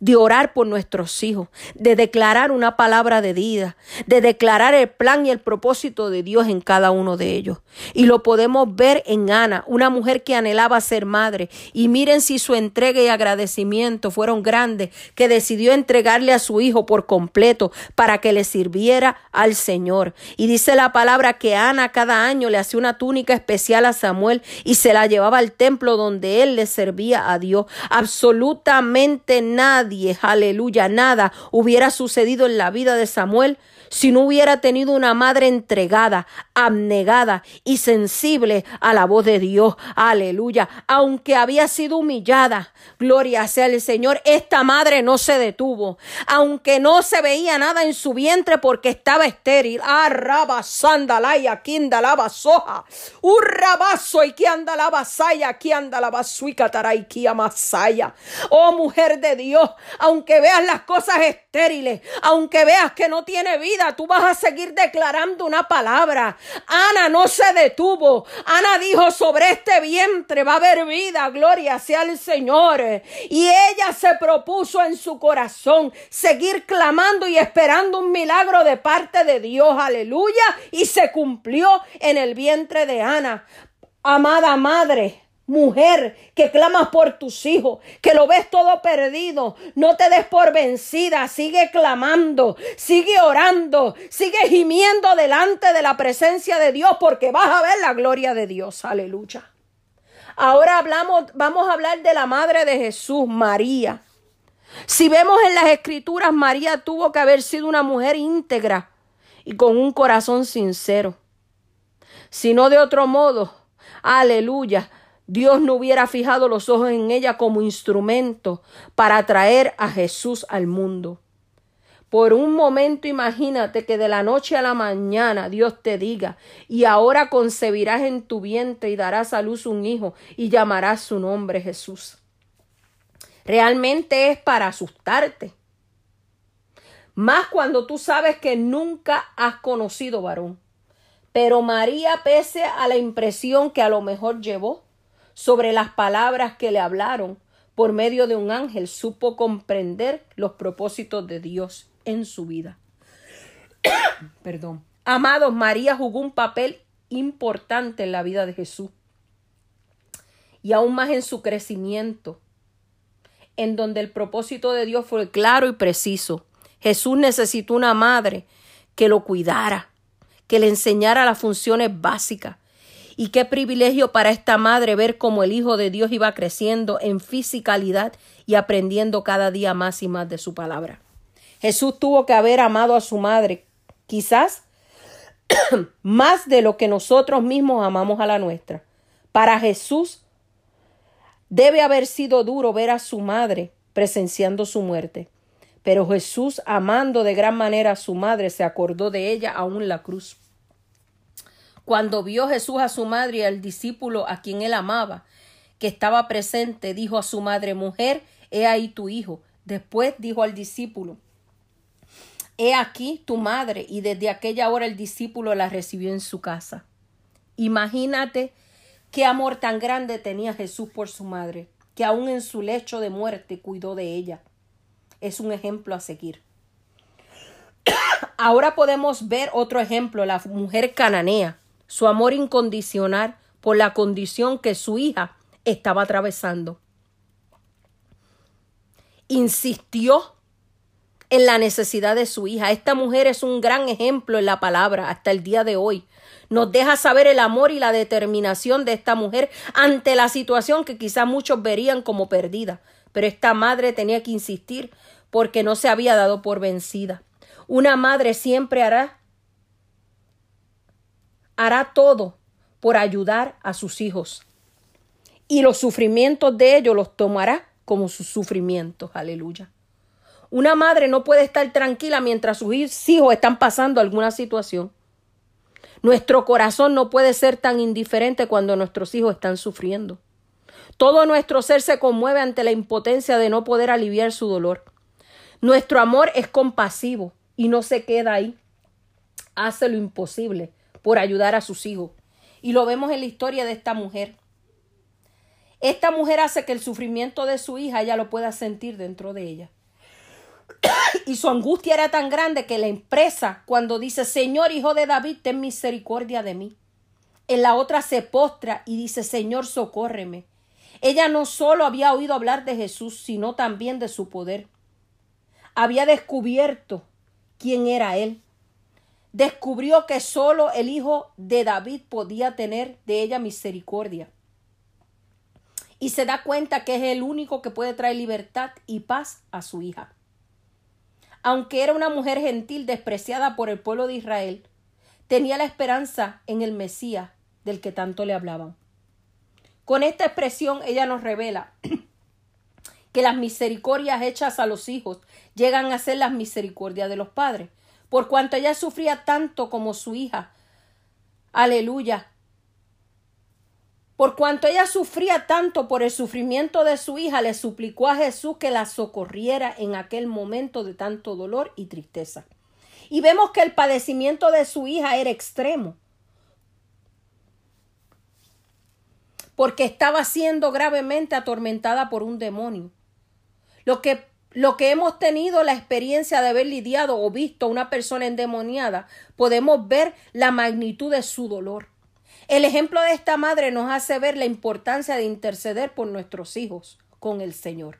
de orar por nuestros hijos, de declarar una palabra de vida, de declarar el plan y el propósito de Dios en cada uno de ellos. Y lo podemos ver en Ana, una mujer que anhelaba ser madre. Y miren si su entrega y agradecimiento fueron grandes, que decidió entregarle a su hijo por completo para que le sirviera al Señor. Y dice la palabra que Ana cada año le hacía una túnica especial a Samuel y se la llevaba al templo donde él le servía a Dios. Absolutamente nadie, aleluya, nada hubiera sucedido en la vida de Samuel si no hubiera tenido una madre entregada, abnegada y sensible a la voz de Dios. Aleluya. Aunque había sido humillada, gloria sea el Señor, esta madre no se detuvo. Aunque no se veía nada en su vientre porque estaba estéril. Arraba sandalaya, kindalaba soja. Urrabazo y que anda la basaya, aquí anda la basuica masaya. Oh mujer de Dios, aunque veas las cosas estériles, aunque veas que no tiene vida, tú vas a seguir declarando una palabra. Ana no se detuvo. Ana dijo sobre este vientre va a haber vida, gloria sea el Señor. Y ella se propuso en su corazón seguir clamando y esperando un milagro de parte de Dios, aleluya. Y se cumplió en el vientre de Ana. Amada madre, Mujer que clamas por tus hijos, que lo ves todo perdido, no te des por vencida, sigue clamando, sigue orando, sigue gimiendo delante de la presencia de Dios porque vas a ver la gloria de Dios, aleluya. Ahora hablamos, vamos a hablar de la madre de Jesús, María. Si vemos en las escrituras, María tuvo que haber sido una mujer íntegra y con un corazón sincero. Si no de otro modo, aleluya, Dios no hubiera fijado los ojos en ella como instrumento para traer a Jesús al mundo. Por un momento imagínate que de la noche a la mañana Dios te diga, y ahora concebirás en tu vientre y darás a luz un hijo y llamarás su nombre Jesús. Realmente es para asustarte. Más cuando tú sabes que nunca has conocido varón. Pero María, pese a la impresión que a lo mejor llevó, sobre las palabras que le hablaron por medio de un ángel, supo comprender los propósitos de Dios en su vida. <coughs> Perdón. Amados, María jugó un papel importante en la vida de Jesús y aún más en su crecimiento, en donde el propósito de Dios fue claro y preciso. Jesús necesitó una madre que lo cuidara, que le enseñara las funciones básicas, y qué privilegio para esta madre ver cómo el Hijo de Dios iba creciendo en fisicalidad y aprendiendo cada día más y más de su palabra. Jesús tuvo que haber amado a su madre, quizás <coughs> más de lo que nosotros mismos amamos a la nuestra. Para Jesús debe haber sido duro ver a su madre presenciando su muerte. Pero Jesús, amando de gran manera a su madre, se acordó de ella aún la cruz. Cuando vio Jesús a su madre y al discípulo a quien él amaba, que estaba presente, dijo a su madre, mujer, he ahí tu hijo. Después dijo al discípulo, he aquí tu madre. Y desde aquella hora el discípulo la recibió en su casa. Imagínate qué amor tan grande tenía Jesús por su madre, que aún en su lecho de muerte cuidó de ella. Es un ejemplo a seguir. <coughs> Ahora podemos ver otro ejemplo, la mujer cananea su amor incondicional por la condición que su hija estaba atravesando. Insistió en la necesidad de su hija. Esta mujer es un gran ejemplo en la palabra hasta el día de hoy. Nos deja saber el amor y la determinación de esta mujer ante la situación que quizás muchos verían como perdida. Pero esta madre tenía que insistir porque no se había dado por vencida. Una madre siempre hará hará todo por ayudar a sus hijos. Y los sufrimientos de ellos los tomará como sus sufrimientos. Aleluya. Una madre no puede estar tranquila mientras sus hijos están pasando alguna situación. Nuestro corazón no puede ser tan indiferente cuando nuestros hijos están sufriendo. Todo nuestro ser se conmueve ante la impotencia de no poder aliviar su dolor. Nuestro amor es compasivo y no se queda ahí. Hace lo imposible por ayudar a sus hijos. Y lo vemos en la historia de esta mujer. Esta mujer hace que el sufrimiento de su hija ella lo pueda sentir dentro de ella. <coughs> y su angustia era tan grande que la empresa, cuando dice, Señor Hijo de David, ten misericordia de mí. En la otra se postra y dice, Señor, socórreme. Ella no solo había oído hablar de Jesús, sino también de su poder. Había descubierto quién era Él. Descubrió que solo el Hijo de David podía tener de ella misericordia. Y se da cuenta que es el único que puede traer libertad y paz a su hija. Aunque era una mujer gentil despreciada por el pueblo de Israel, tenía la esperanza en el Mesías del que tanto le hablaban. Con esta expresión ella nos revela <clears throat> que las misericordias hechas a los hijos llegan a ser las misericordias de los padres, por cuanto ella sufría tanto como su hija. Aleluya. Por cuanto ella sufría tanto por el sufrimiento de su hija, le suplicó a Jesús que la socorriera en aquel momento de tanto dolor y tristeza. Y vemos que el padecimiento de su hija era extremo. Porque estaba siendo gravemente atormentada por un demonio. Lo que, lo que hemos tenido la experiencia de haber lidiado o visto a una persona endemoniada, podemos ver la magnitud de su dolor. El ejemplo de esta madre nos hace ver la importancia de interceder por nuestros hijos con el Señor.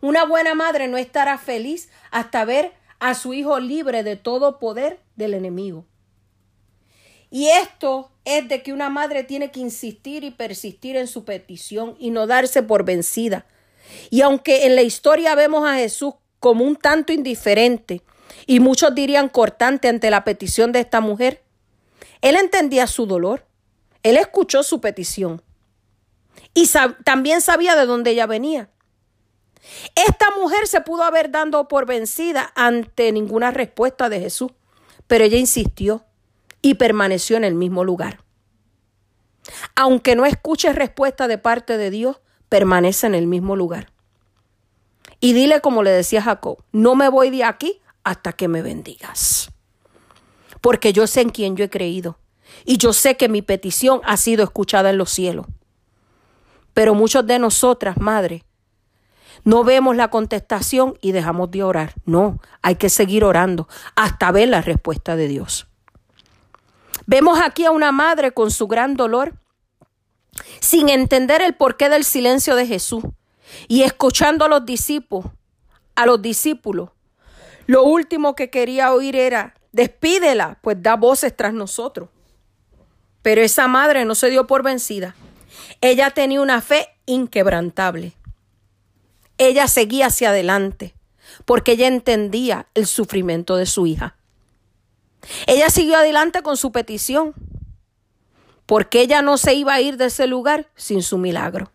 Una buena madre no estará feliz hasta ver a su hijo libre de todo poder del enemigo. Y esto es de que una madre tiene que insistir y persistir en su petición y no darse por vencida. Y aunque en la historia vemos a Jesús como un tanto indiferente y muchos dirían cortante ante la petición de esta mujer, él entendía su dolor, él escuchó su petición y también sabía de dónde ella venía. Esta mujer se pudo haber dado por vencida ante ninguna respuesta de Jesús, pero ella insistió y permaneció en el mismo lugar. Aunque no escuche respuesta de parte de Dios, permanece en el mismo lugar. Y dile como le decía Jacob, no me voy de aquí hasta que me bendigas. Porque yo sé en quién yo he creído y yo sé que mi petición ha sido escuchada en los cielos. Pero muchos de nosotras, madre, no vemos la contestación y dejamos de orar. No, hay que seguir orando hasta ver la respuesta de Dios. Vemos aquí a una madre con su gran dolor, sin entender el porqué del silencio de Jesús y escuchando a los discípulos, a los discípulos. Lo último que quería oír era, despídela, pues da voces tras nosotros. Pero esa madre no se dio por vencida. Ella tenía una fe inquebrantable. Ella seguía hacia adelante porque ella entendía el sufrimiento de su hija. Ella siguió adelante con su petición porque ella no se iba a ir de ese lugar sin su milagro.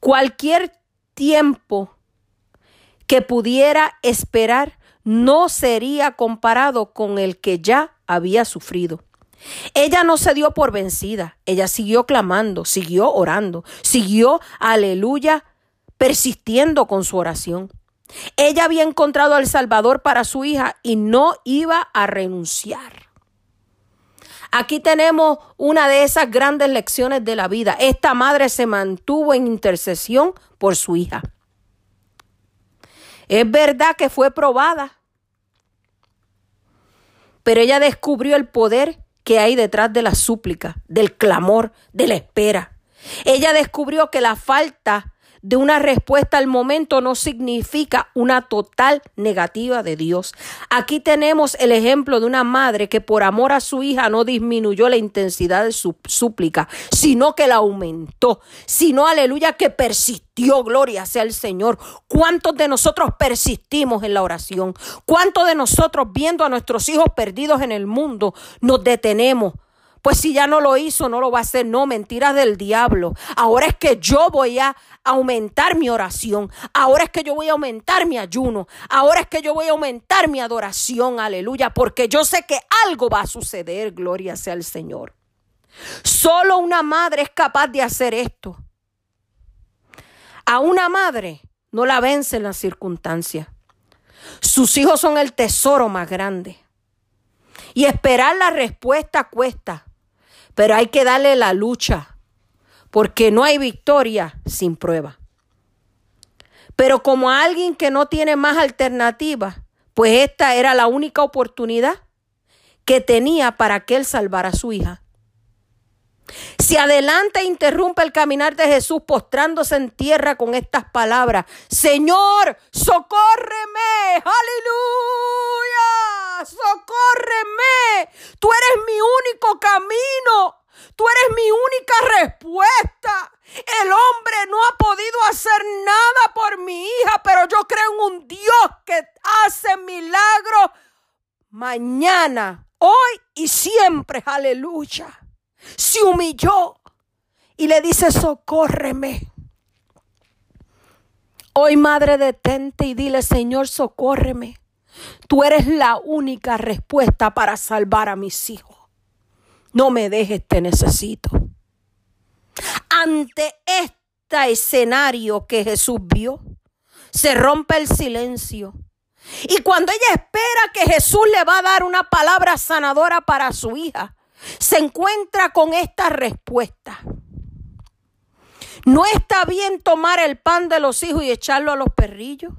Cualquier tiempo que pudiera esperar no sería comparado con el que ya había sufrido. Ella no se dio por vencida, ella siguió clamando, siguió orando, siguió, aleluya, persistiendo con su oración. Ella había encontrado al Salvador para su hija y no iba a renunciar. Aquí tenemos una de esas grandes lecciones de la vida. Esta madre se mantuvo en intercesión por su hija. Es verdad que fue probada, pero ella descubrió el poder que hay detrás de la súplica, del clamor, de la espera. Ella descubrió que la falta de una respuesta al momento no significa una total negativa de Dios. Aquí tenemos el ejemplo de una madre que por amor a su hija no disminuyó la intensidad de su súplica, sino que la aumentó, sino aleluya que persistió, gloria sea el Señor. ¿Cuántos de nosotros persistimos en la oración? ¿Cuántos de nosotros viendo a nuestros hijos perdidos en el mundo nos detenemos? Pues si ya no lo hizo, no lo va a hacer. No, mentiras del diablo. Ahora es que yo voy a aumentar mi oración. Ahora es que yo voy a aumentar mi ayuno. Ahora es que yo voy a aumentar mi adoración. Aleluya. Porque yo sé que algo va a suceder. Gloria sea al Señor. Solo una madre es capaz de hacer esto. A una madre no la vencen las circunstancias. Sus hijos son el tesoro más grande. Y esperar la respuesta cuesta pero hay que darle la lucha, porque no hay victoria sin prueba. Pero como alguien que no tiene más alternativa, pues esta era la única oportunidad que tenía para que él salvara a su hija. Se adelanta e interrumpe el caminar de Jesús postrándose en tierra con estas palabras. Señor, socórreme. Aleluya. Socórreme. Tú eres mi único camino. Tú eres mi única respuesta. El hombre no ha podido hacer nada por mi hija, pero yo creo en un Dios que hace milagros mañana, hoy y siempre. Aleluya se humilló y le dice, socórreme. Hoy, madre, detente y dile, Señor, socórreme. Tú eres la única respuesta para salvar a mis hijos. No me dejes, te necesito. Ante este escenario que Jesús vio, se rompe el silencio. Y cuando ella espera que Jesús le va a dar una palabra sanadora para su hija, se encuentra con esta respuesta. ¿No está bien tomar el pan de los hijos y echarlo a los perrillos?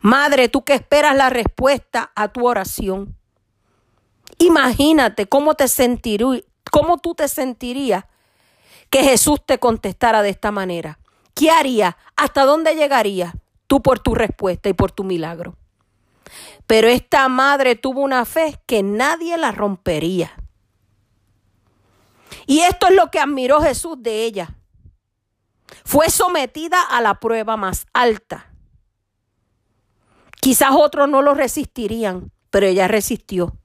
Madre, tú que esperas la respuesta a tu oración. Imagínate cómo te sentirías, cómo tú te sentirías que Jesús te contestara de esta manera. ¿Qué haría? ¿Hasta dónde llegarías tú por tu respuesta y por tu milagro? Pero esta madre tuvo una fe que nadie la rompería. Y esto es lo que admiró Jesús de ella. Fue sometida a la prueba más alta. Quizás otros no lo resistirían, pero ella resistió.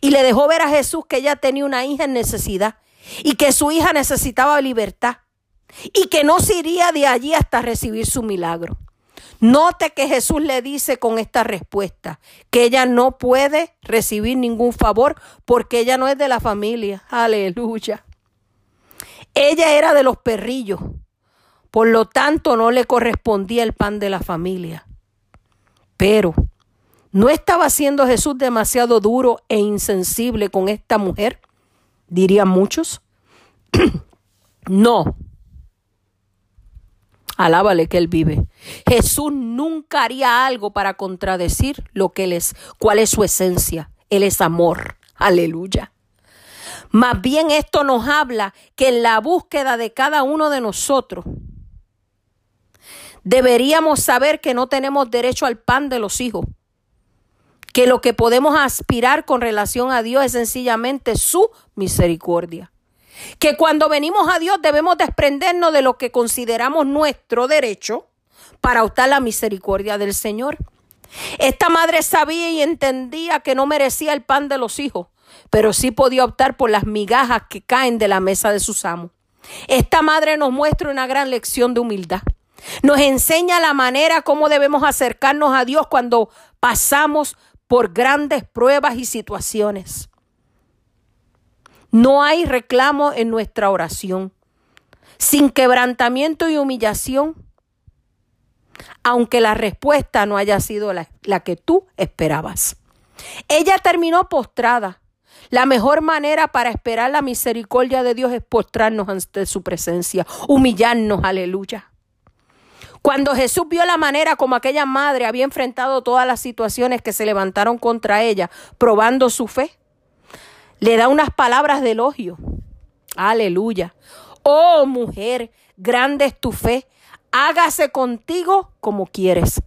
Y le dejó ver a Jesús que ella tenía una hija en necesidad y que su hija necesitaba libertad y que no se iría de allí hasta recibir su milagro. Note que Jesús le dice con esta respuesta que ella no puede recibir ningún favor porque ella no es de la familia. Aleluya. Ella era de los perrillos. Por lo tanto, no le correspondía el pan de la familia. Pero, ¿no estaba siendo Jesús demasiado duro e insensible con esta mujer? Dirían muchos. <clears throat> no. Alábale que Él vive. Jesús nunca haría algo para contradecir lo que Él es, cuál es su esencia. Él es amor. Aleluya. Más bien esto nos habla que en la búsqueda de cada uno de nosotros deberíamos saber que no tenemos derecho al pan de los hijos, que lo que podemos aspirar con relación a Dios es sencillamente su misericordia que cuando venimos a Dios debemos desprendernos de lo que consideramos nuestro derecho para optar la misericordia del Señor. Esta madre sabía y entendía que no merecía el pan de los hijos, pero sí podía optar por las migajas que caen de la mesa de sus amos. Esta madre nos muestra una gran lección de humildad. Nos enseña la manera como debemos acercarnos a Dios cuando pasamos por grandes pruebas y situaciones. No hay reclamo en nuestra oración. Sin quebrantamiento y humillación, aunque la respuesta no haya sido la, la, que tú esperabas. Ella terminó postrada. La mejor manera para esperar la misericordia de Dios es postrarnos ante su presencia, humillarnos, aleluya. Cuando Jesús vio la manera como aquella madre había enfrentado todas las situaciones que se levantaron contra ella, probando su fe, le da unas palabras de elogio. Aleluya. Oh mujer, grande es tu fe. Hágase contigo como quieres.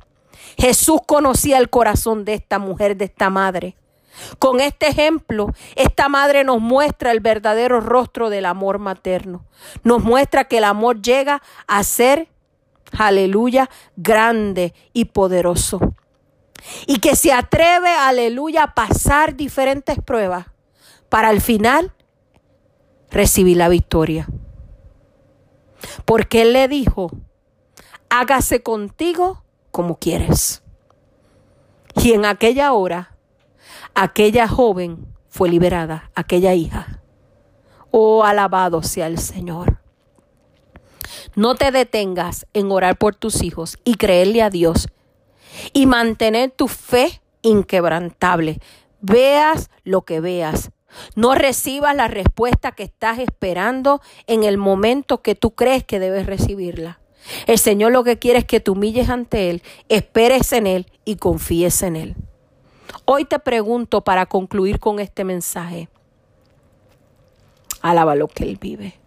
Jesús conocía el corazón de esta mujer, de esta madre. Con este ejemplo, esta madre nos muestra el verdadero rostro del amor materno. Nos muestra que el amor llega a ser, aleluya, grande y poderoso. Y que se atreve, aleluya, a pasar diferentes pruebas para al final recibir la victoria. Porque Él le dijo, hágase contigo como quieres. Y en aquella hora, aquella joven fue liberada, aquella hija. Oh, alabado sea el Señor. No te detengas en orar por tus hijos y creerle a Dios y mantener tu fe inquebrantable. Veas lo que veas, no recibas la respuesta que estás esperando en el momento que tú crees que debes recibirla. El Señor lo que quiere es que te humilles ante Él, esperes en Él y confíes en Él. Hoy te pregunto para concluir con este mensaje. Alaba lo que Él vive.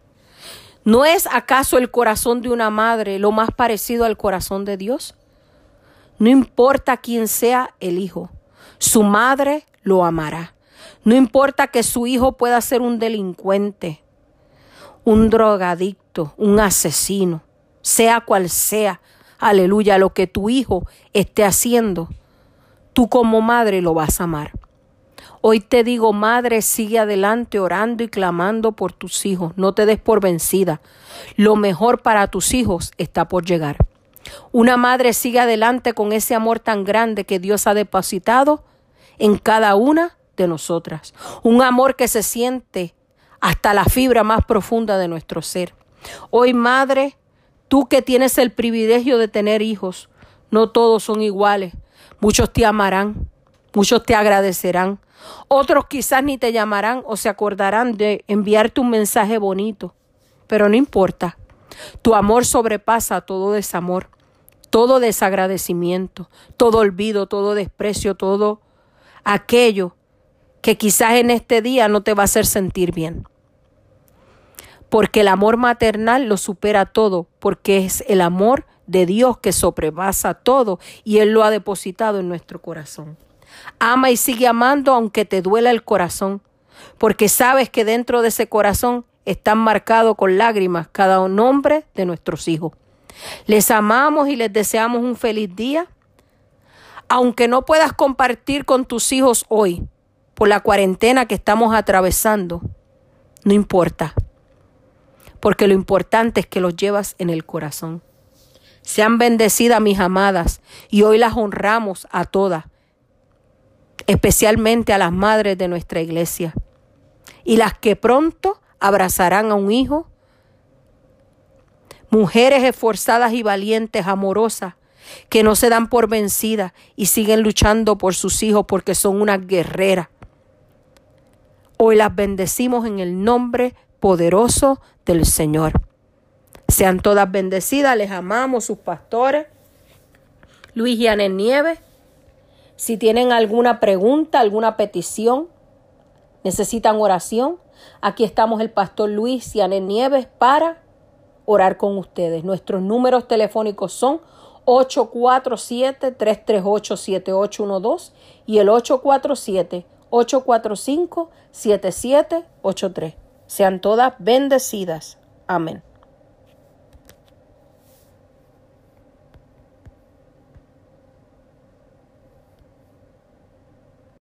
¿No es acaso el corazón de una madre lo más parecido al corazón de Dios? No importa quién sea el hijo, su madre lo amará. No importa que su hijo pueda ser un delincuente, un drogadicto, un asesino, sea cual sea, aleluya, lo que tu hijo esté haciendo, tú como madre lo vas a amar. Hoy te digo, madre, sigue adelante orando y clamando por tus hijos. No te des por vencida. Lo mejor para tus hijos está por llegar. Una madre sigue adelante con ese amor tan grande que Dios ha depositado en cada una de nosotras. Un amor que se siente hasta la fibra más profunda de nuestro ser. Hoy, madre, tú que tienes el privilegio de tener hijos, no todos son iguales. Muchos te amarán, muchos te agradecerán, otros quizás ni te llamarán o se acordarán de enviarte un mensaje bonito, pero no importa. Tu amor sobrepasa todo desamor, todo desagradecimiento, todo olvido, todo desprecio, todo aquello que quizás en este día no te va a hacer sentir bien. Porque el amor maternal lo supera todo, porque es el amor de Dios que sobrepasa todo y Él lo ha depositado en nuestro corazón. Ama y sigue amando aunque te duela el corazón, porque sabes que dentro de ese corazón están marcados con lágrimas cada nombre de nuestros hijos. Les amamos y les deseamos un feliz día. Aunque no puedas compartir con tus hijos hoy por la cuarentena que estamos atravesando, no importa, porque lo importante es que los llevas en el corazón. Sean bendecidas mis amadas y hoy las honramos a todas especialmente a las madres de nuestra iglesia, y las que pronto abrazarán a un hijo, mujeres esforzadas y valientes, amorosas, que no se dan por vencidas y siguen luchando por sus hijos porque son unas guerreras. Hoy las bendecimos en el nombre poderoso del Señor. Sean todas bendecidas, les amamos sus pastores. Luis y Nieves. Si tienen alguna pregunta, alguna petición, necesitan oración, aquí estamos el pastor Luis y Nieves para orar con ustedes. Nuestros números telefónicos son 847-338-7812 y el 847-845-7783. Sean todas bendecidas. Amén.